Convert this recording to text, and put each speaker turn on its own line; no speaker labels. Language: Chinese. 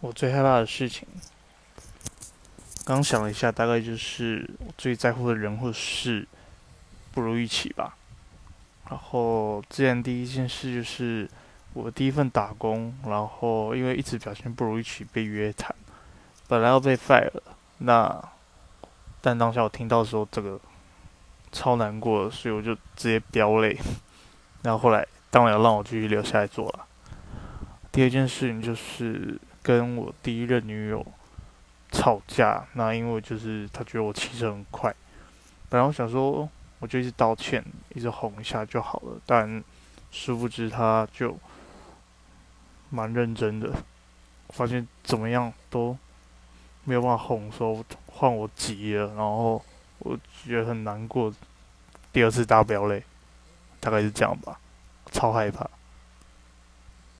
我最害怕的事情，刚想了一下，大概就是我最在乎的人或事不如预期吧。然后之前第一件事就是我第一份打工，然后因为一直表现不如预期被约谈，本来要被 fire 了，那但当下我听到的时候，这个超难过的，所以我就直接飙泪。然后后来当然要让我继续留下来做了。第二件事情就是跟我第一任女友吵架，那因为就是她觉得我骑车很快，本来我想说我就一直道歉，一直哄一下就好了，但殊不知她就蛮认真的，发现怎么样都没有办法哄，说换我急了，然后我觉得很难过，第二次大飙泪，大概是这样吧，超害怕。